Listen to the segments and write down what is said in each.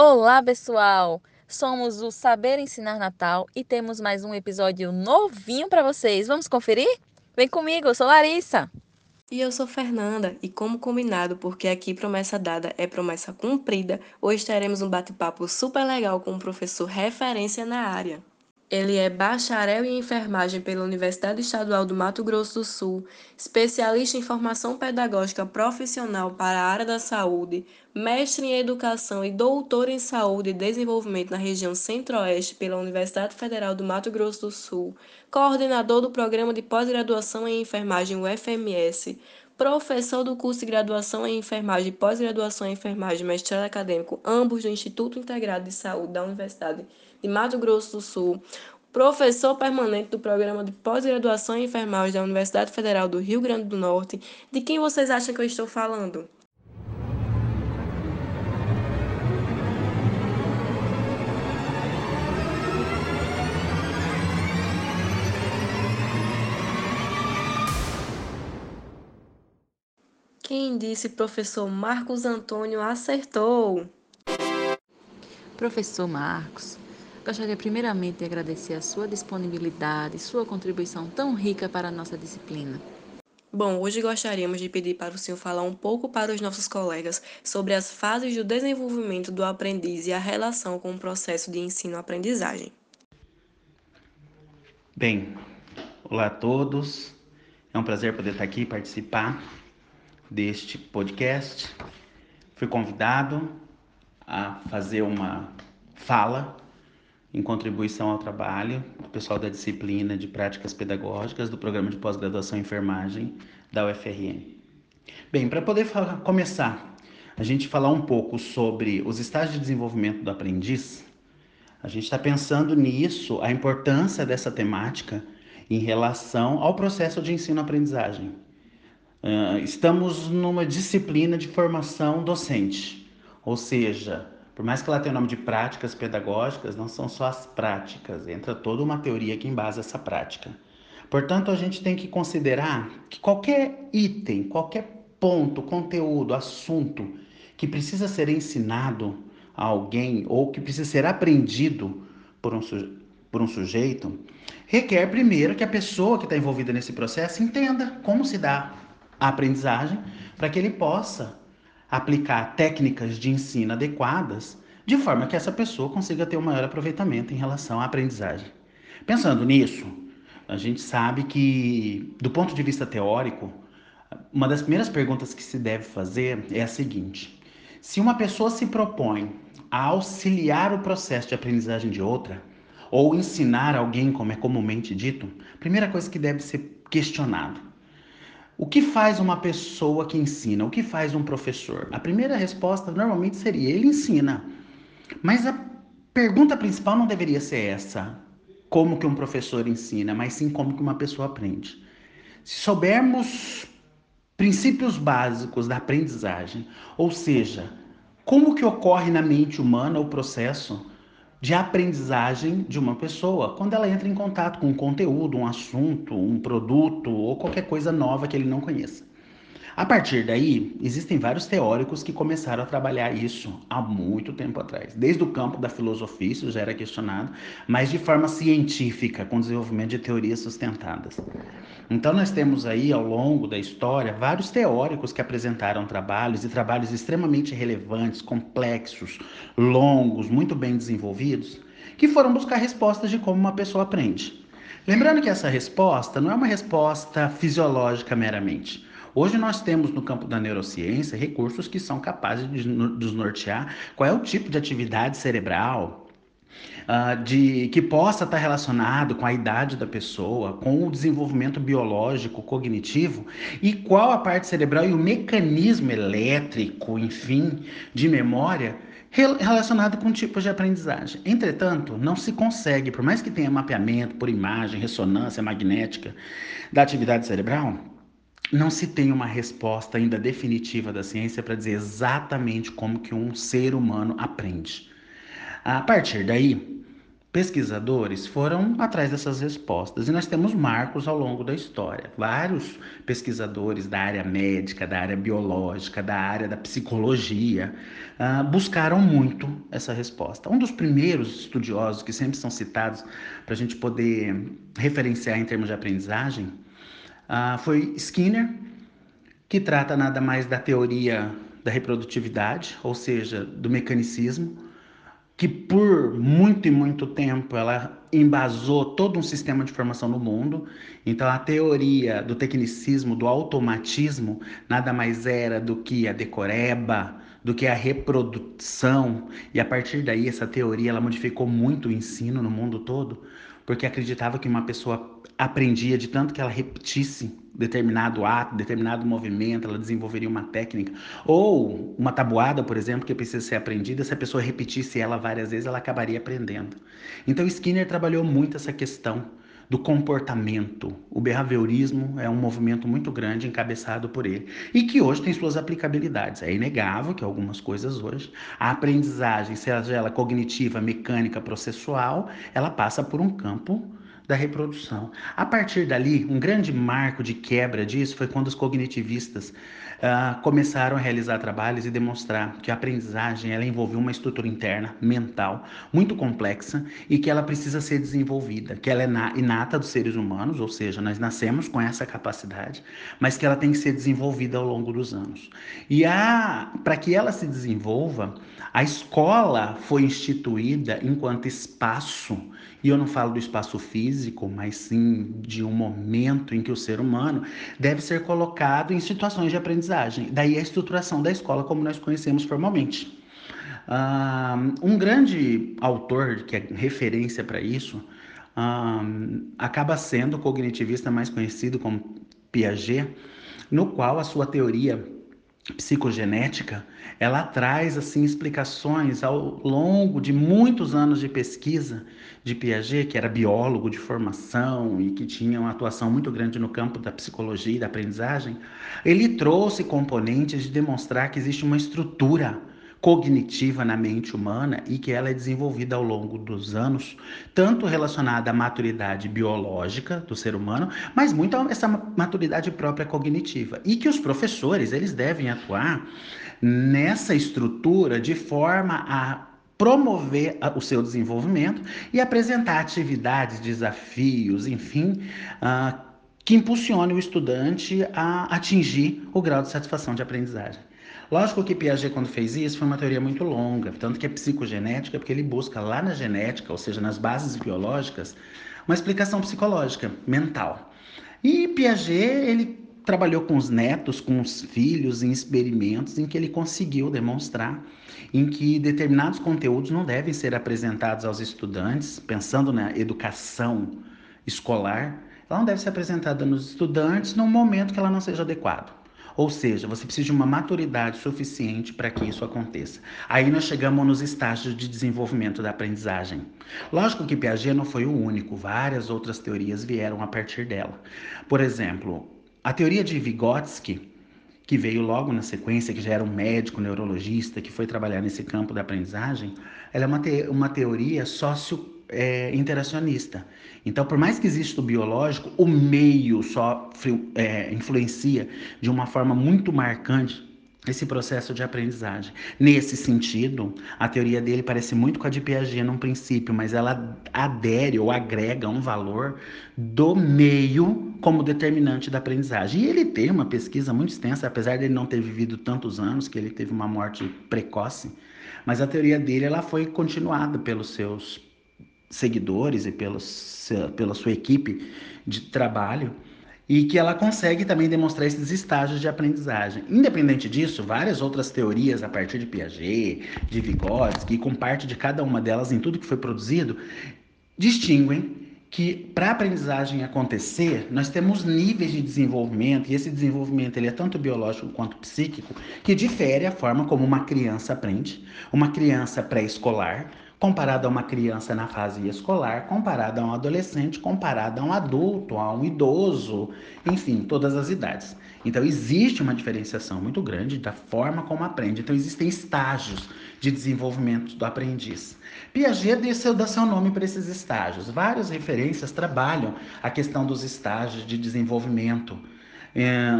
Olá, pessoal! Somos o Saber Ensinar Natal e temos mais um episódio novinho para vocês. Vamos conferir? Vem comigo, eu sou Larissa. E eu sou Fernanda, e como combinado, porque aqui promessa dada é promessa cumprida, hoje teremos um bate-papo super legal com um professor referência na área. Ele é bacharel em enfermagem pela Universidade Estadual do Mato Grosso do Sul, especialista em formação pedagógica profissional para a área da saúde, mestre em educação e doutor em saúde e desenvolvimento na região Centro-Oeste pela Universidade Federal do Mato Grosso do Sul, coordenador do programa de pós-graduação em enfermagem UFMS, professor do curso de graduação em enfermagem e pós-graduação em enfermagem mestrado acadêmico, ambos do Instituto Integrado de Saúde da Universidade de Mato Grosso do Sul, professor permanente do programa de pós-graduação em enfermagem da Universidade Federal do Rio Grande do Norte. De quem vocês acham que eu estou falando? Quem disse professor Marcos Antônio acertou? Professor Marcos, gostaria primeiramente de agradecer a sua disponibilidade e sua contribuição tão rica para a nossa disciplina. Bom, hoje gostaríamos de pedir para o senhor falar um pouco para os nossos colegas sobre as fases do desenvolvimento do aprendiz e a relação com o processo de ensino-aprendizagem. Bem, olá a todos. É um prazer poder estar aqui e participar deste podcast. Fui convidado a fazer uma fala em contribuição ao trabalho do pessoal da disciplina de práticas pedagógicas do programa de pós-graduação em enfermagem da UFRN. Bem, para poder falar, começar, a gente falar um pouco sobre os estágios de desenvolvimento do aprendiz, a gente está pensando nisso, a importância dessa temática em relação ao processo de ensino-aprendizagem. Uh, estamos numa disciplina de formação docente, ou seja, por mais que ela tenha o nome de práticas pedagógicas, não são só as práticas, entra toda uma teoria que embasa essa prática. Portanto, a gente tem que considerar que qualquer item, qualquer ponto, conteúdo, assunto que precisa ser ensinado a alguém ou que precisa ser aprendido por um, por um sujeito, requer primeiro que a pessoa que está envolvida nesse processo entenda como se dá a aprendizagem para que ele possa aplicar técnicas de ensino adequadas de forma que essa pessoa consiga ter um maior aproveitamento em relação à aprendizagem. Pensando nisso, a gente sabe que, do ponto de vista teórico, uma das primeiras perguntas que se deve fazer é a seguinte: se uma pessoa se propõe a auxiliar o processo de aprendizagem de outra, ou ensinar alguém, como é comumente dito, a primeira coisa que deve ser questionado o que faz uma pessoa que ensina? O que faz um professor? A primeira resposta normalmente seria: ele ensina. Mas a pergunta principal não deveria ser essa: como que um professor ensina, mas sim como que uma pessoa aprende. Se soubermos princípios básicos da aprendizagem, ou seja, como que ocorre na mente humana o processo de aprendizagem de uma pessoa quando ela entra em contato com um conteúdo, um assunto, um produto ou qualquer coisa nova que ele não conheça. A partir daí, existem vários teóricos que começaram a trabalhar isso há muito tempo atrás. Desde o campo da filosofia, isso já era questionado, mas de forma científica, com desenvolvimento de teorias sustentadas. Então, nós temos aí, ao longo da história, vários teóricos que apresentaram trabalhos e trabalhos extremamente relevantes, complexos, longos, muito bem desenvolvidos, que foram buscar respostas de como uma pessoa aprende. Lembrando que essa resposta não é uma resposta fisiológica meramente. Hoje nós temos no campo da neurociência recursos que são capazes de nos nortear qual é o tipo de atividade cerebral, Uh, de que possa estar relacionado com a idade da pessoa, com o desenvolvimento biológico, cognitivo e qual a parte cerebral e o mecanismo elétrico, enfim, de memória relacionado com tipos de aprendizagem. Entretanto, não se consegue, por mais que tenha mapeamento por imagem, ressonância magnética da atividade cerebral, não se tem uma resposta ainda definitiva da ciência para dizer exatamente como que um ser humano aprende. A partir daí, pesquisadores foram atrás dessas respostas e nós temos marcos ao longo da história. Vários pesquisadores da área médica, da área biológica, da área da psicologia uh, buscaram muito essa resposta. Um dos primeiros estudiosos que sempre são citados para a gente poder referenciar em termos de aprendizagem uh, foi Skinner, que trata nada mais da teoria da reprodutividade, ou seja, do mecanicismo que por muito e muito tempo ela embasou todo um sistema de formação no mundo. Então a teoria do tecnicismo, do automatismo, nada mais era do que a decoreba, do que a reprodução. E a partir daí essa teoria ela modificou muito o ensino no mundo todo, porque acreditava que uma pessoa aprendia de tanto que ela repetisse determinado ato, determinado movimento, ela desenvolveria uma técnica. Ou uma tabuada, por exemplo, que precisa ser aprendida, se a pessoa repetisse ela várias vezes, ela acabaria aprendendo. Então Skinner trabalhou muito essa questão do comportamento. O behaviorismo é um movimento muito grande encabeçado por ele e que hoje tem suas aplicabilidades. É inegável que algumas coisas hoje, a aprendizagem, seja ela cognitiva, mecânica, processual, ela passa por um campo da reprodução. A partir dali, um grande marco de quebra disso foi quando os cognitivistas uh, começaram a realizar trabalhos e demonstrar que a aprendizagem ela envolve uma estrutura interna, mental, muito complexa e que ela precisa ser desenvolvida, que ela é inata dos seres humanos, ou seja, nós nascemos com essa capacidade, mas que ela tem que ser desenvolvida ao longo dos anos. E para que ela se desenvolva, a escola foi instituída enquanto espaço e eu não falo do espaço físico, mas sim de um momento em que o ser humano deve ser colocado em situações de aprendizagem. Daí a estruturação da escola como nós conhecemos formalmente. um grande autor que é referência para isso acaba sendo o cognitivista mais conhecido como Piaget, no qual a sua teoria psicogenética, ela traz assim explicações ao longo de muitos anos de pesquisa de Piaget, que era biólogo de formação e que tinha uma atuação muito grande no campo da psicologia e da aprendizagem. Ele trouxe componentes de demonstrar que existe uma estrutura cognitiva na mente humana e que ela é desenvolvida ao longo dos anos, tanto relacionada à maturidade biológica do ser humano, mas muito a essa maturidade própria cognitiva. E que os professores, eles devem atuar nessa estrutura de forma a promover o seu desenvolvimento e apresentar atividades, desafios, enfim, uh, que impulsione o estudante a atingir o grau de satisfação de aprendizagem. Lógico que Piaget, quando fez isso, foi uma teoria muito longa, tanto que é psicogenética, porque ele busca lá na genética, ou seja, nas bases biológicas, uma explicação psicológica, mental. E Piaget, ele trabalhou com os netos, com os filhos, em experimentos em que ele conseguiu demonstrar em que determinados conteúdos não devem ser apresentados aos estudantes, pensando na educação escolar, ela não deve ser apresentada nos estudantes num momento que ela não seja adequado. Ou seja, você precisa de uma maturidade suficiente para que isso aconteça. Aí nós chegamos nos estágios de desenvolvimento da aprendizagem. Lógico que Piaget não foi o único, várias outras teorias vieram a partir dela. Por exemplo, a teoria de Vygotsky, que veio logo na sequência, que já era um médico neurologista, que foi trabalhar nesse campo da aprendizagem, ela é uma, te uma teoria sócio é, interacionista. Então, por mais que exista o biológico, o meio só é, influencia de uma forma muito marcante esse processo de aprendizagem. Nesse sentido, a teoria dele parece muito com a de Piaget num princípio, mas ela adere ou agrega um valor do meio como determinante da aprendizagem. E ele tem uma pesquisa muito extensa, apesar de ele não ter vivido tantos anos, que ele teve uma morte precoce, mas a teoria dele ela foi continuada pelos seus seguidores e pelos, pela sua equipe de trabalho e que ela consegue também demonstrar esses estágios de aprendizagem. Independente disso, várias outras teorias a partir de Piaget, de Vygotsky, com parte de cada uma delas em tudo que foi produzido, distinguem que para a aprendizagem acontecer, nós temos níveis de desenvolvimento, e esse desenvolvimento ele é tanto biológico quanto psíquico, que difere a forma como uma criança aprende. Uma criança pré-escolar, comparado a uma criança na fase escolar, comparado a um adolescente, comparado a um adulto, a um idoso, enfim, todas as idades. Então existe uma diferenciação muito grande da forma como aprende. Então existem estágios de desenvolvimento do aprendiz. Piaget deu dá seu nome para esses estágios. Várias referências trabalham a questão dos estágios de desenvolvimento. É,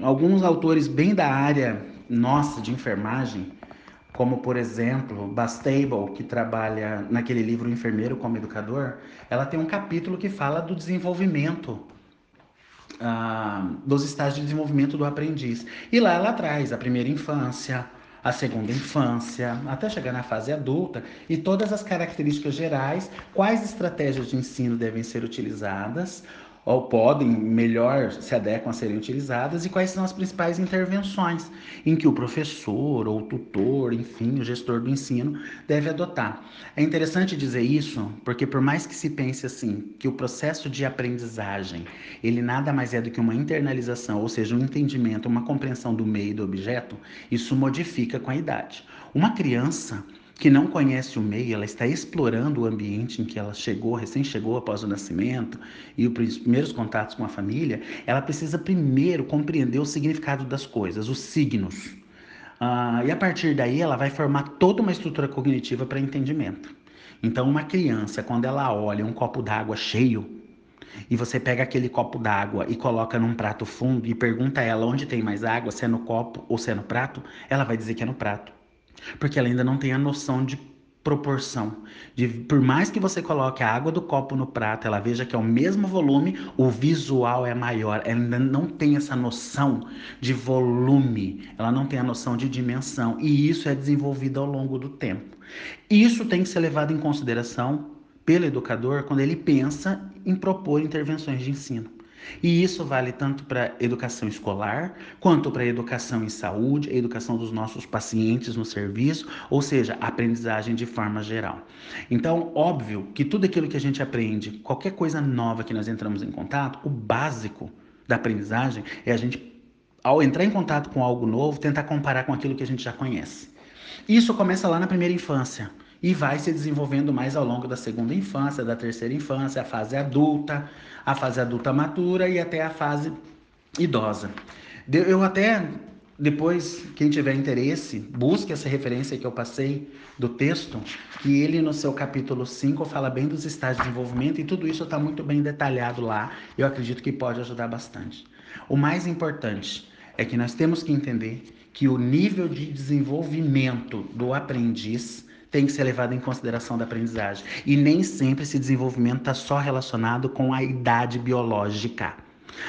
alguns autores bem da área nossa de enfermagem como por exemplo Bastable, que trabalha naquele livro Enfermeiro como Educador, ela tem um capítulo que fala do desenvolvimento, ah, dos estágios de desenvolvimento do aprendiz. E lá ela traz a primeira infância, a segunda infância, até chegar na fase adulta, e todas as características gerais, quais estratégias de ensino devem ser utilizadas, ou podem melhor se adequam a serem utilizadas e quais são as principais intervenções em que o professor ou o tutor, enfim, o gestor do ensino deve adotar. É interessante dizer isso porque por mais que se pense assim, que o processo de aprendizagem, ele nada mais é do que uma internalização, ou seja, um entendimento, uma compreensão do meio e do objeto, isso modifica com a idade. Uma criança que não conhece o meio, ela está explorando o ambiente em que ela chegou, recém chegou após o nascimento e os primeiros contatos com a família, ela precisa primeiro compreender o significado das coisas, os signos. Ah, e a partir daí ela vai formar toda uma estrutura cognitiva para entendimento. Então, uma criança, quando ela olha um copo d'água cheio, e você pega aquele copo d'água e coloca num prato fundo e pergunta a ela onde tem mais água, se é no copo ou se é no prato, ela vai dizer que é no prato. Porque ela ainda não tem a noção de proporção. De, por mais que você coloque a água do copo no prato, ela veja que é o mesmo volume, o visual é maior. Ela ainda não tem essa noção de volume, ela não tem a noção de dimensão. E isso é desenvolvido ao longo do tempo. Isso tem que ser levado em consideração pelo educador quando ele pensa em propor intervenções de ensino. E isso vale tanto para educação escolar, quanto para educação em saúde, a educação dos nossos pacientes no serviço, ou seja, aprendizagem de forma geral. Então, óbvio que tudo aquilo que a gente aprende, qualquer coisa nova que nós entramos em contato, o básico da aprendizagem é a gente, ao entrar em contato com algo novo, tentar comparar com aquilo que a gente já conhece. Isso começa lá na primeira infância e vai se desenvolvendo mais ao longo da segunda infância, da terceira infância, a fase adulta, a fase adulta matura e até a fase idosa. Eu até depois, quem tiver interesse, busque essa referência que eu passei do texto, que ele no seu capítulo 5 fala bem dos estágios de desenvolvimento e tudo isso está muito bem detalhado lá. Eu acredito que pode ajudar bastante. O mais importante é que nós temos que entender que o nível de desenvolvimento do aprendiz tem que ser levado em consideração da aprendizagem. E nem sempre esse desenvolvimento está só relacionado com a idade biológica.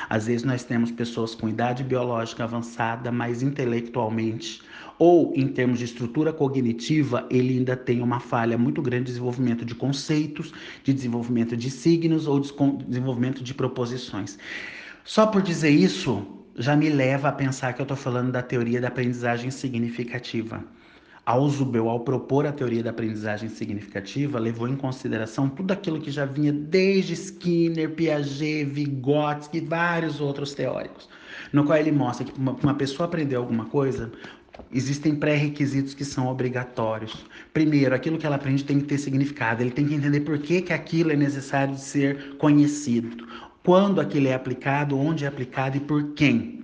Às vezes nós temos pessoas com idade biológica avançada, mas intelectualmente ou em termos de estrutura cognitiva, ele ainda tem uma falha muito grande de desenvolvimento de conceitos, de desenvolvimento de signos ou de desenvolvimento de proposições. Só por dizer isso, já me leva a pensar que eu estou falando da teoria da aprendizagem significativa. Ausubel, ao propor a teoria da aprendizagem significativa, levou em consideração tudo aquilo que já vinha desde Skinner, Piaget, Vygotsky e vários outros teóricos, no qual ele mostra que uma, uma pessoa aprender alguma coisa, existem pré-requisitos que são obrigatórios. Primeiro, aquilo que ela aprende tem que ter significado, ele tem que entender por que, que aquilo é necessário de ser conhecido, quando aquilo é aplicado, onde é aplicado e por quem.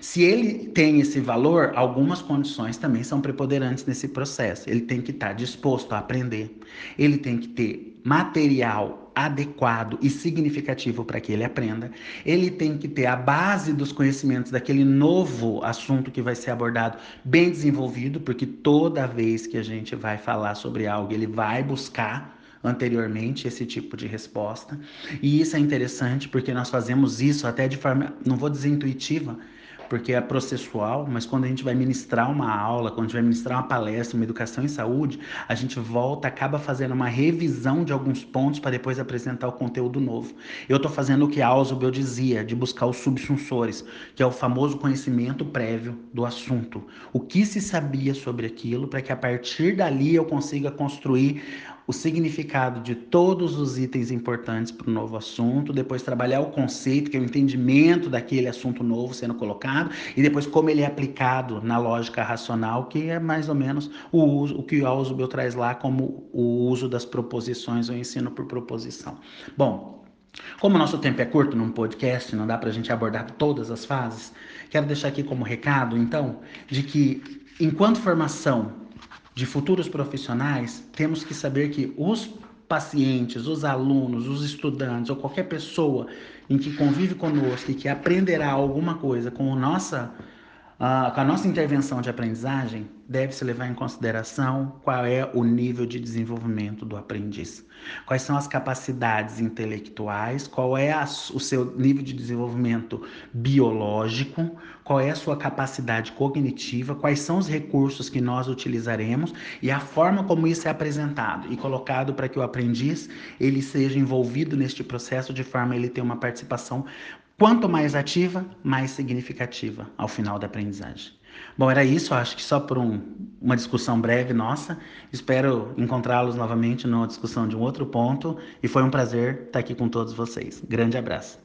Se ele tem esse valor, algumas condições também são preponderantes nesse processo. Ele tem que estar disposto a aprender, ele tem que ter material adequado e significativo para que ele aprenda. Ele tem que ter a base dos conhecimentos daquele novo assunto que vai ser abordado bem desenvolvido, porque toda vez que a gente vai falar sobre algo, ele vai buscar anteriormente esse tipo de resposta. E isso é interessante porque nós fazemos isso até de forma, não vou dizer intuitiva, porque é processual, mas quando a gente vai ministrar uma aula, quando a gente vai ministrar uma palestra, uma educação em saúde, a gente volta, acaba fazendo uma revisão de alguns pontos para depois apresentar o conteúdo novo. Eu estou fazendo o que Ausubel dizia, de buscar os subsunsores, que é o famoso conhecimento prévio do assunto. O que se sabia sobre aquilo, para que a partir dali eu consiga construir o significado de todos os itens importantes para o novo assunto, depois trabalhar o conceito, que é o entendimento daquele assunto novo sendo colocado, e depois como ele é aplicado na lógica racional, que é mais ou menos o uso, o que o Ausubel traz lá como o uso das proposições, o ensino por proposição. Bom, como o nosso tempo é curto num podcast, não dá para a gente abordar todas as fases, quero deixar aqui como recado, então, de que enquanto formação de futuros profissionais, temos que saber que os pacientes, os alunos, os estudantes ou qualquer pessoa em que convive conosco e que aprenderá alguma coisa com, nossa, uh, com a nossa intervenção de aprendizagem, deve-se levar em consideração qual é o nível de desenvolvimento do aprendiz. Quais são as capacidades intelectuais, qual é a, o seu nível de desenvolvimento biológico, qual é a sua capacidade cognitiva, quais são os recursos que nós utilizaremos e a forma como isso é apresentado e colocado para que o aprendiz ele seja envolvido neste processo de forma a ele ter uma participação quanto mais ativa, mais significativa ao final da aprendizagem. Bom, era isso, acho que só por um, uma discussão breve nossa. Espero encontrá-los novamente numa discussão de um outro ponto e foi um prazer estar aqui com todos vocês. Grande abraço.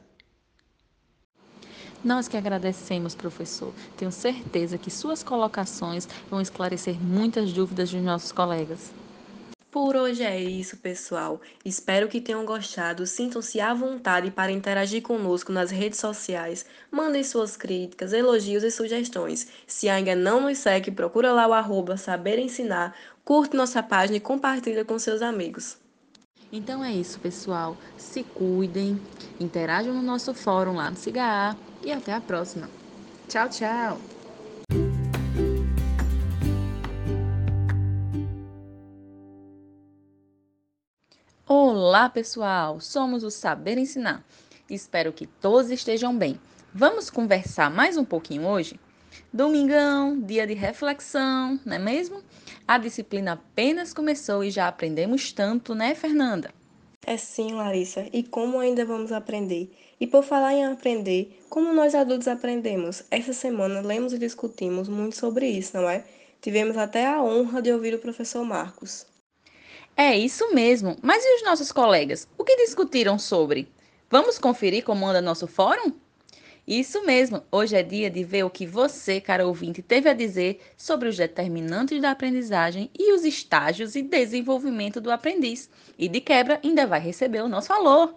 Nós que agradecemos, professor. Tenho certeza que suas colocações vão esclarecer muitas dúvidas dos nossos colegas. Por hoje é isso, pessoal. Espero que tenham gostado. Sintam-se à vontade para interagir conosco nas redes sociais. Mandem suas críticas, elogios e sugestões. Se ainda não nos segue, procura lá o arroba Saber Ensinar, curte nossa página e compartilha com seus amigos. Então é isso, pessoal. Se cuidem, interajam no nosso fórum lá no CIGA e até a próxima. Tchau, tchau! Olá, pessoal! Somos o Saber Ensinar. Espero que todos estejam bem. Vamos conversar mais um pouquinho hoje? Domingão, dia de reflexão, não é mesmo? A disciplina apenas começou e já aprendemos tanto, né, Fernanda? É sim, Larissa. E como ainda vamos aprender? E por falar em aprender, como nós adultos aprendemos? Essa semana lemos e discutimos muito sobre isso, não é? Tivemos até a honra de ouvir o professor Marcos. É isso mesmo. Mas e os nossos colegas? O que discutiram sobre? Vamos conferir como anda nosso fórum? Isso mesmo. Hoje é dia de ver o que você, cara ouvinte, teve a dizer sobre os determinantes da aprendizagem e os estágios e desenvolvimento do aprendiz. E de quebra ainda vai receber o nosso valor.